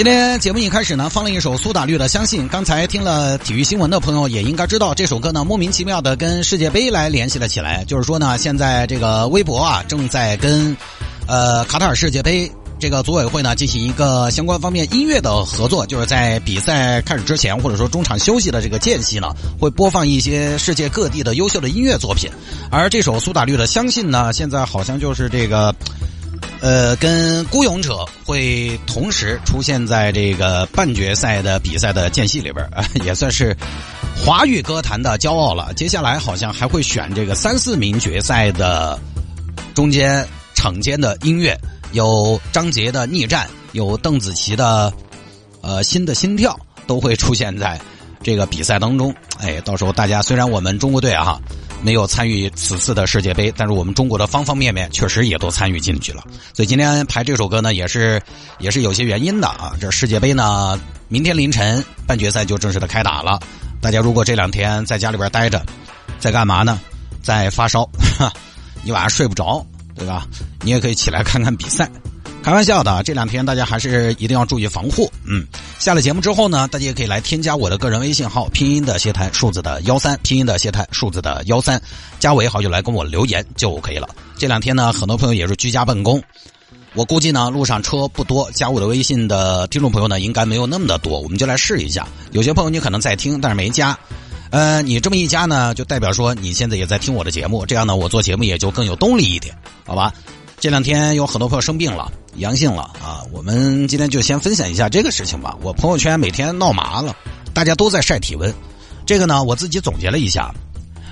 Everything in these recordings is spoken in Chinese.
今天节目一开始呢，放了一首苏打绿的《相信》。刚才听了体育新闻的朋友也应该知道，这首歌呢莫名其妙的跟世界杯来联系了起来。就是说呢，现在这个微博啊正在跟呃卡塔尔世界杯这个组委会呢进行一个相关方面音乐的合作，就是在比赛开始之前或者说中场休息的这个间隙呢，会播放一些世界各地的优秀的音乐作品。而这首苏打绿的《相信》呢，现在好像就是这个。呃，跟孤勇者会同时出现在这个半决赛的比赛的间隙里边啊，也算是华语歌坛的骄傲了。接下来好像还会选这个三四名决赛的中间场间的音乐，有张杰的《逆战》，有邓紫棋的呃《新的心跳》，都会出现在这个比赛当中。哎，到时候大家虽然我们中国队啊。没有参与此次的世界杯，但是我们中国的方方面面确实也都参与进去了。所以今天排这首歌呢，也是也是有些原因的啊。这世界杯呢，明天凌晨半决赛就正式的开打了。大家如果这两天在家里边待着，在干嘛呢？在发烧，你晚上睡不着，对吧？你也可以起来看看比赛。开玩笑的，这两天大家还是一定要注意防护。嗯，下了节目之后呢，大家也可以来添加我的个人微信号，拼音的谢台，数字的幺三，拼音的谢台，数字的幺三，加为好友来跟我留言就可以了。这两天呢，很多朋友也是居家办公，我估计呢路上车不多，加我的微信的听众朋友呢应该没有那么的多，我们就来试一下。有些朋友你可能在听，但是没加，呃，你这么一加呢，就代表说你现在也在听我的节目，这样呢我做节目也就更有动力一点，好吧？这两天有很多朋友生病了，阳性了啊！我们今天就先分享一下这个事情吧。我朋友圈每天闹麻了，大家都在晒体温。这个呢，我自己总结了一下，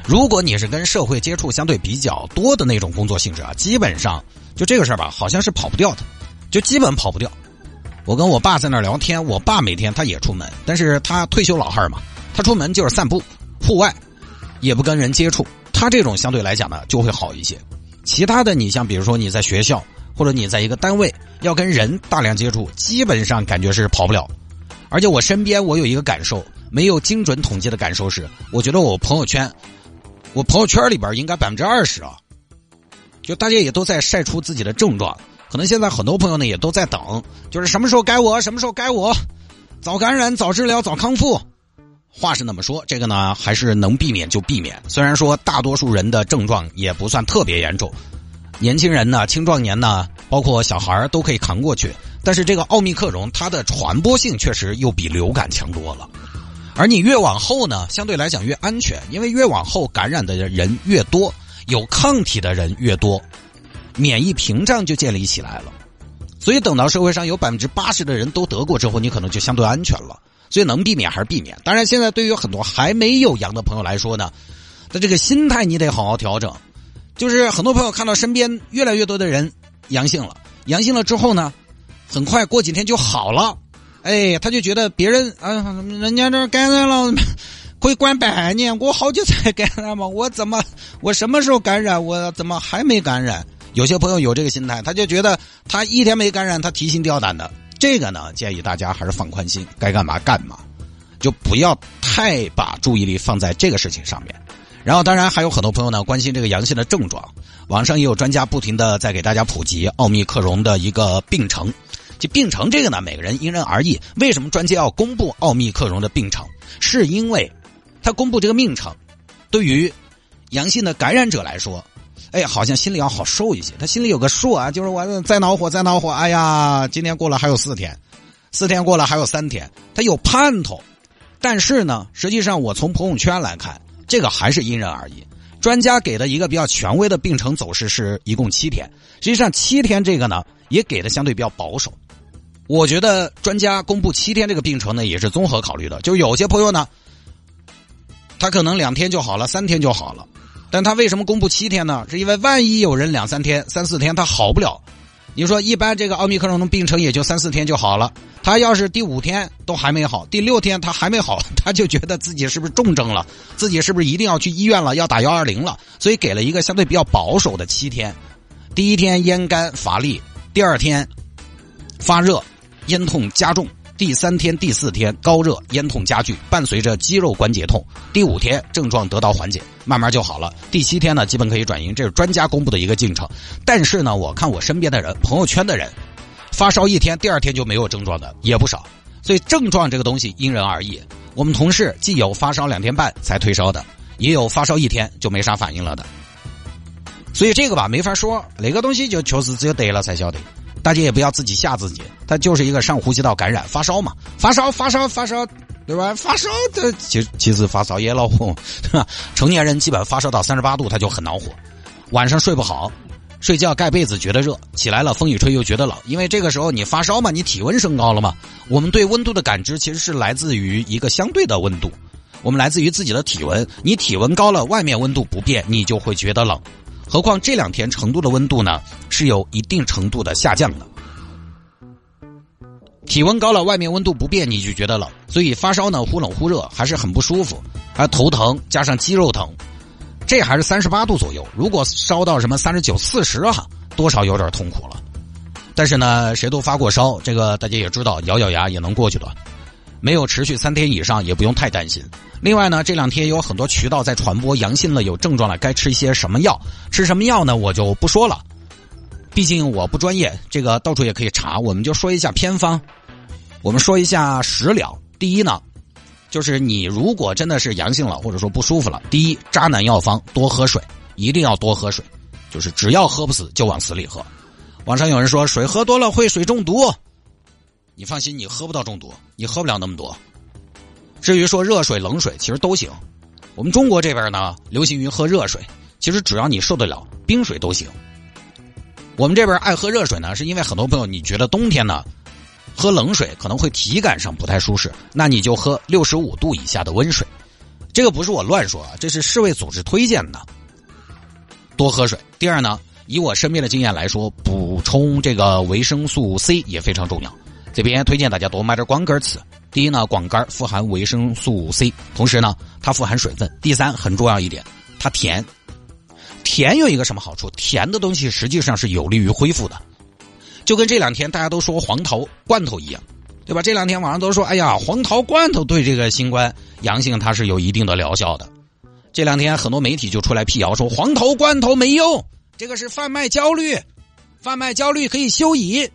如果你是跟社会接触相对比较多的那种工作性质啊，基本上就这个事儿吧，好像是跑不掉的，就基本跑不掉。我跟我爸在那儿聊天，我爸每天他也出门，但是他退休老汉嘛，他出门就是散步，户外，也不跟人接触，他这种相对来讲呢就会好一些。其他的，你像比如说你在学校或者你在一个单位要跟人大量接触，基本上感觉是跑不了。而且我身边我有一个感受，没有精准统计的感受是，我觉得我朋友圈，我朋友圈里边应该百分之二十啊，就大家也都在晒出自己的症状。可能现在很多朋友呢也都在等，就是什么时候该我，什么时候该我，早感染、早治疗、早康复。话是那么说，这个呢还是能避免就避免。虽然说大多数人的症状也不算特别严重，年轻人呢、青壮年呢，包括小孩都可以扛过去。但是这个奥密克戎它的传播性确实又比流感强多了。而你越往后呢，相对来讲越安全，因为越往后感染的人越多，有抗体的人越多，免疫屏障就建立起来了。所以等到社会上有百分之八十的人都得过之后，你可能就相对安全了。所以能避免还是避免。当然，现在对于很多还没有阳的朋友来说呢，那这个心态你得好好调整。就是很多朋友看到身边越来越多的人阳性了，阳性了之后呢，很快过几天就好了，哎，他就觉得别人啊，人家这感染了可以管半年，我好久才感染嘛，我怎么我什么时候感染，我怎么还没感染？有些朋友有这个心态，他就觉得他一天没感染，他提心吊胆的。这个呢，建议大家还是放宽心，该干嘛干嘛，就不要太把注意力放在这个事情上面。然后，当然还有很多朋友呢关心这个阳性的症状，网上也有专家不停的在给大家普及奥密克戎的一个病程。就病程这个呢，每个人因人而异。为什么专家要公布奥密克戎的病程？是因为他公布这个病程，对于阳性的感染者来说。哎，好像心里要好受一些。他心里有个数啊，就是我再恼火，再恼火。哎呀，今天过了还有四天，四天过了还有三天，他有盼头。但是呢，实际上我从朋友圈来看，这个还是因人而异。专家给的一个比较权威的病程走势是一共七天，实际上七天这个呢也给的相对比较保守。我觉得专家公布七天这个病程呢也是综合考虑的，就有些朋友呢，他可能两天就好了，三天就好了。但他为什么公布七天呢？是因为万一有人两三天、三四天他好不了，你说一般这个奥密克戎的病程也就三四天就好了，他要是第五天都还没好，第六天他还没好，他就觉得自己是不是重症了，自己是不是一定要去医院了，要打幺二零了，所以给了一个相对比较保守的七天。第一天咽干乏力，第二天发热，咽痛加重。第三天、第四天高热、咽痛加剧，伴随着肌肉关节痛。第五天症状得到缓解，慢慢就好了。第七天呢，基本可以转阴，这是专家公布的一个进程。但是呢，我看我身边的人、朋友圈的人，发烧一天，第二天就没有症状的也不少。所以症状这个东西因人而异。我们同事既有发烧两天半才退烧的，也有发烧一天就没啥反应了的。所以这个吧，没法说，哪个东西就确实只有得了才晓得。大家也不要自己吓自己，它就是一个上呼吸道感染，发烧嘛，发烧发烧发烧，对吧？发烧的其实其实发烧也恼火，成年人基本发烧到三十八度他就很恼火，晚上睡不好，睡觉盖被子觉得热，起来了风一吹又觉得冷，因为这个时候你发烧嘛，你体温升高了嘛。我们对温度的感知其实是来自于一个相对的温度，我们来自于自己的体温，你体温高了，外面温度不变，你就会觉得冷。何况这两天成都的温度呢是有一定程度的下降的，体温高了，外面温度不变，你就觉得冷，所以发烧呢忽冷忽热还是很不舒服，还头疼加上肌肉疼，这还是三十八度左右。如果烧到什么三十九、四十哈，多少有点痛苦了。但是呢，谁都发过烧，这个大家也知道，咬咬牙也能过去的。没有持续三天以上，也不用太担心。另外呢，这两天有很多渠道在传播阳性了、有症状了，该吃一些什么药？吃什么药呢？我就不说了，毕竟我不专业，这个到处也可以查。我们就说一下偏方，我们说一下食疗。第一呢，就是你如果真的是阳性了，或者说不舒服了，第一，渣男药方多喝水，一定要多喝水，就是只要喝不死就往死里喝。网上有人说水喝多了会水中毒。你放心，你喝不到中毒，你喝不了那么多。至于说热水、冷水，其实都行。我们中国这边呢，流行于喝热水，其实只要你受得了，冰水都行。我们这边爱喝热水呢，是因为很多朋友你觉得冬天呢，喝冷水可能会体感上不太舒适，那你就喝六十五度以下的温水。这个不是我乱说啊，这是世卫组织推荐的。多喝水。第二呢，以我身边的经验来说，补充这个维生素 C 也非常重要。这边推荐大家多买点广杆吃。第一呢，广杆富含维生素 C，同时呢，它富含水分。第三，很重要一点，它甜。甜有一个什么好处？甜的东西实际上是有利于恢复的，就跟这两天大家都说黄桃罐头一样，对吧？这两天网上都说，哎呀，黄桃罐头对这个新冠阳性它是有一定的疗效的。这两天很多媒体就出来辟谣说，黄桃罐头没用，这个是贩卖焦虑，贩卖焦虑可以休矣。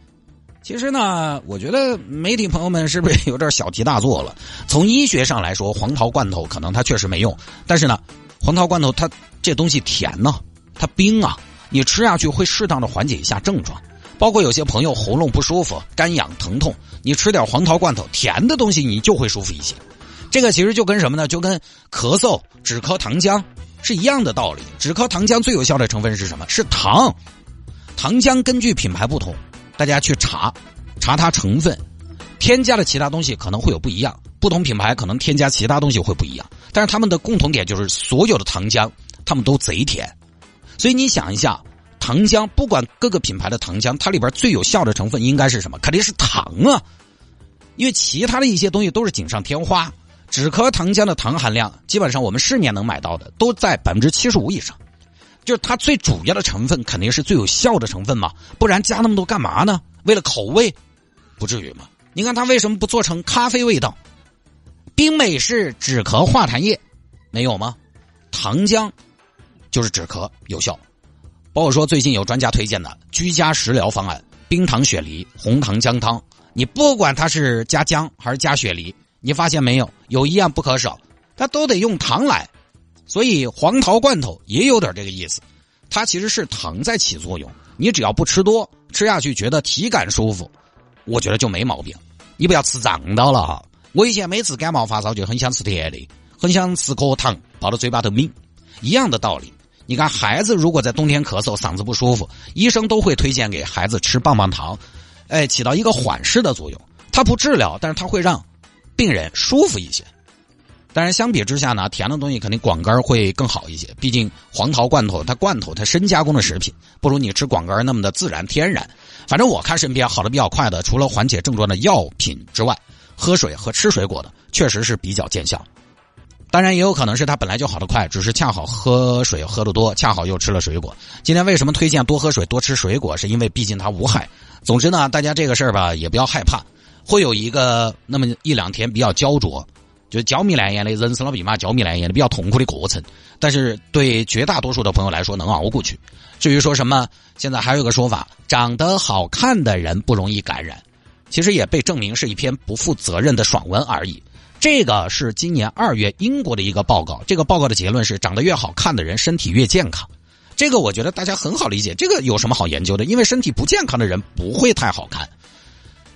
其实呢，我觉得媒体朋友们是不是有点小题大做了？从医学上来说，黄桃罐头可能它确实没用，但是呢，黄桃罐头它这东西甜呢，它冰啊，你吃下去会适当的缓解一下症状。包括有些朋友喉咙不舒服、干痒疼痛，你吃点黄桃罐头，甜的东西你就会舒服一些。这个其实就跟什么呢？就跟咳嗽止咳糖浆是一样的道理。止咳糖浆最有效的成分是什么？是糖。糖浆根据品牌不同。大家去查，查它成分，添加的其他东西可能会有不一样，不同品牌可能添加其他东西会不一样，但是他们的共同点就是所有的糖浆，他们都贼甜，所以你想一下，糖浆不管各个品牌的糖浆，它里边最有效的成分应该是什么？肯定是糖啊，因为其他的一些东西都是锦上添花，止咳糖浆的糖含量基本上我们市面能买到的都在百分之七十五以上。就是它最主要的成分肯定是最有效的成分嘛，不然加那么多干嘛呢？为了口味，不至于嘛？你看它为什么不做成咖啡味道？冰美式止咳化痰液没有吗？糖浆就是止咳有效。包括说最近有专家推荐的居家食疗方案：冰糖雪梨、红糖姜汤。你不管它是加姜还是加雪梨，你发现没有？有一样不可少，它都得用糖来。所以黄桃罐头也有点这个意思，它其实是糖在起作用。你只要不吃多，吃下去觉得体感舒服，我觉得就没毛病。你不要吃胀到了哈。我以前每次感冒发烧就很想吃甜的，很想吃颗糖泡到嘴巴头抿，一样的道理。你看孩子如果在冬天咳嗽嗓子不舒服，医生都会推荐给孩子吃棒棒糖，哎，起到一个缓释的作用。它不治疗，但是它会让病人舒服一些。但是相比之下呢，甜的东西肯定广干会更好一些。毕竟黄桃罐头它罐头它深加工的食品，不如你吃广干那么的自然天然。反正我看身边好的比较快的，除了缓解症状的药品之外，喝水和吃水果的确实是比较见效。当然也有可能是它本来就好的快，只是恰好喝水喝的多，恰好又吃了水果。今天为什么推荐多喝水多吃水果？是因为毕竟它无害。总之呢，大家这个事儿吧也不要害怕，会有一个那么一两天比较焦灼。就焦米烂眼的人生老病嘛，焦米烂眼的比较痛苦的过程，但是对绝大多数的朋友来说能熬过去。至于说什么，现在还有个说法，长得好看的人不容易感染，其实也被证明是一篇不负责任的爽文而已。这个是今年二月英国的一个报告，这个报告的结论是，长得越好看的人身体越健康。这个我觉得大家很好理解，这个有什么好研究的？因为身体不健康的人不会太好看。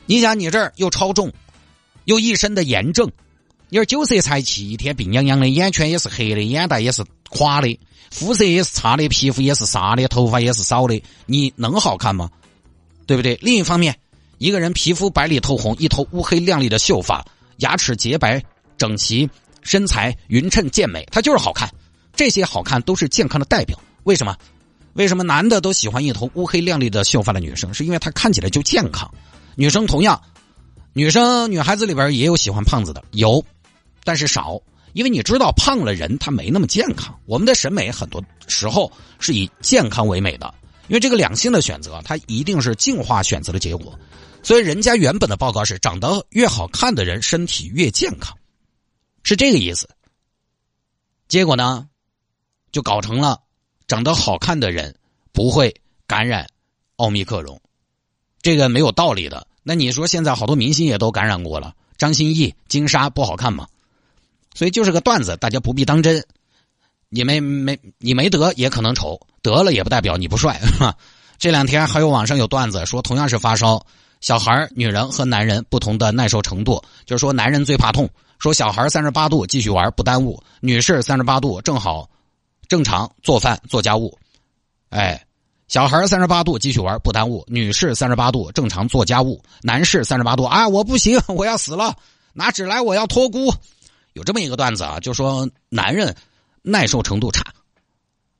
你想，你这儿又超重，又一身的炎症。你说酒色财气，一天病殃殃的，眼圈也是黑的，眼袋也是垮的，肤色也是差的，皮肤也是沙的，头发也是少的，你能好看吗？对不对？另一方面，一个人皮肤白里透红，一头乌黑亮丽的秀发，牙齿洁白整齐，身材匀称健美，他就是好看。这些好看都是健康的代表。为什么？为什么男的都喜欢一头乌黑亮丽的秀发的女生？是因为她看起来就健康。女生同样，女生女孩子里边也有喜欢胖子的，有。但是少，因为你知道胖了人他没那么健康。我们的审美很多时候是以健康为美的，因为这个两性的选择，它一定是进化选择的结果。所以人家原本的报告是，长得越好看的人身体越健康，是这个意思。结果呢，就搞成了长得好看的人不会感染奥密克戎，这个没有道理的。那你说现在好多明星也都感染过了，张歆艺、金莎不好看吗？所以就是个段子，大家不必当真。你没没你没得也可能丑，得了也不代表你不帅。这两天还有网上有段子说，同样是发烧，小孩、女人和男人不同的耐受程度，就是说男人最怕痛，说小孩三十八度继续玩不耽误，女士三十八度正好正常做饭做家务。哎，小孩三十八度继续玩不耽误，女士三十八度正常做家务，男士三十八度啊我不行，我要死了，拿纸来我要托孤。有这么一个段子啊，就说男人耐受程度差，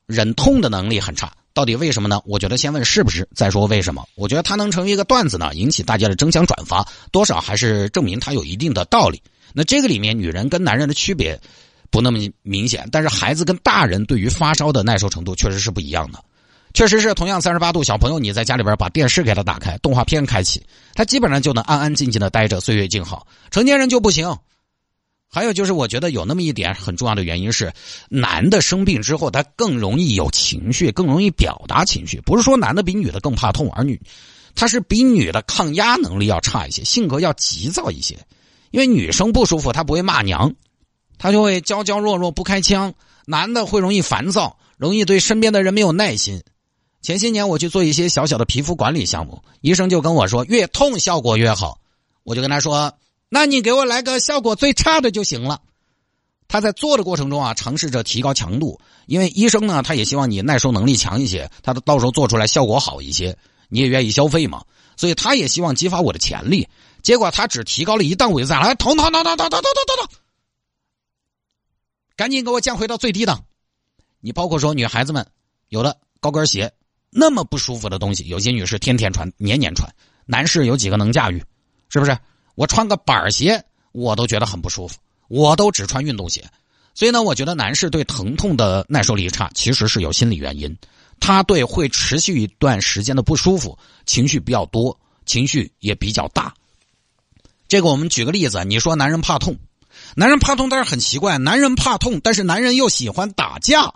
忍痛的能力很差，到底为什么呢？我觉得先问是不是，再说为什么。我觉得他能成为一个段子呢，引起大家的争相转发，多少还是证明他有一定的道理。那这个里面女人跟男人的区别不那么明显，但是孩子跟大人对于发烧的耐受程度确实是不一样的。确实是同样三十八度，小朋友你在家里边把电视给他打开，动画片开启，他基本上就能安安静静的待着，岁月静好。成年人就不行。还有就是，我觉得有那么一点很重要的原因是，男的生病之后，他更容易有情绪，更容易表达情绪。不是说男的比女的更怕痛，而女，他是比女的抗压能力要差一些，性格要急躁一些。因为女生不舒服，她不会骂娘，她就会娇娇弱弱不开腔。男的会容易烦躁，容易对身边的人没有耐心。前些年我去做一些小小的皮肤管理项目，医生就跟我说，越痛效果越好。我就跟他说。那你给我来个效果最差的就行了。他在做的过程中啊，尝试着提高强度，因为医生呢，他也希望你耐受能力强一些，他到时候做出来效果好一些，你也愿意消费嘛。所以他也希望激发我的潜力。结果他只提高了一档位子，来痛痛痛痛痛痛痛痛痛，赶紧给我降回到最低档。你包括说女孩子们，有的高跟鞋那么不舒服的东西，有些女士天天穿，年年穿，男士有几个能驾驭？是不是？我穿个板鞋，我都觉得很不舒服。我都只穿运动鞋，所以呢，我觉得男士对疼痛的耐受力差，其实是有心理原因。他对会持续一段时间的不舒服，情绪比较多，情绪也比较大。这个我们举个例子，你说男人怕痛，男人怕痛，但是很奇怪，男人怕痛，但是男人又喜欢打架，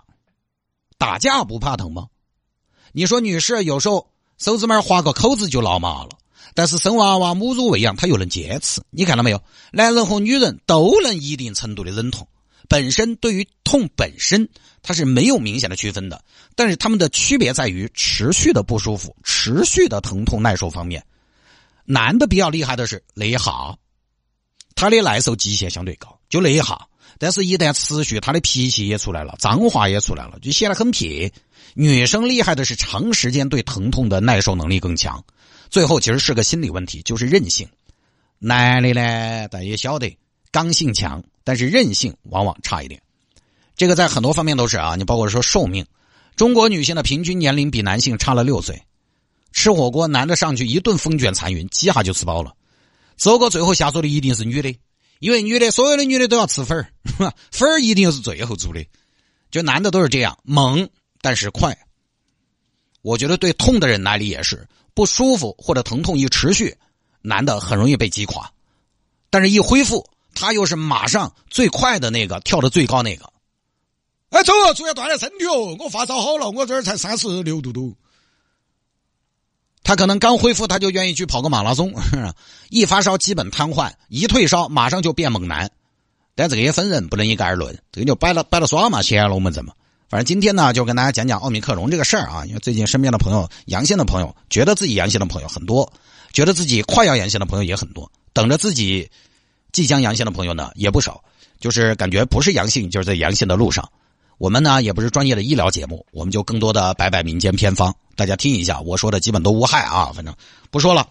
打架不怕疼吗？你说女士有时候手指门划个口子就闹麻了。但是生娃娃母乳喂养，他又能坚持。你看到没有？男人和女人都能一定程度的忍痛，本身对于痛本身，它是没有明显的区分的。但是他们的区别在于持续的不舒服、持续的疼痛耐受方面。男的比较厉害的是那一下，他的耐受极限相对高，就那一下。但是，一旦持续，他的脾气也出来了，脏话也出来了，就显得很撇。女生厉害的是长时间对疼痛的耐受能力更强。最后其实是个心理问题，就是韧性。男的呢，但也晓得刚性强，但是韧性往往差一点。这个在很多方面都是啊，你包括说寿命，中国女性的平均年龄比男性差了六岁。吃火锅，男的上去一顿风卷残云，几下就吃饱了。走过最后下桌的一定是女的，因为女的所有的女的都要吃粉儿，粉儿一定是最后做的。就男的都是这样，猛但是快。我觉得对痛的人来理也是不舒服或者疼痛一持续，男的很容易被击垮，但是一恢复，他又是马上最快的那个，跳的最高那个。哎，走，注意锻炼身体哦！我发烧好了，我这儿才三十六度多。他可能刚恢复，他就愿意去跑个马拉松。一发烧基本瘫痪，一退烧马上就变猛男。但这个也分人，不能一概而论。这个就摆了摆了耍嘛，闲了我们怎么？反正今天呢，就跟大家讲讲奥密克戎这个事儿啊。因为最近身边的朋友阳性的朋友，觉得自己阳性的朋友很多，觉得自己快要阳性的朋友也很多，等着自己即将阳性的朋友呢也不少。就是感觉不是阳性，就是在阳性的路上。我们呢也不是专业的医疗节目，我们就更多的摆摆民间偏方，大家听一下，我说的基本都无害啊，反正不说了。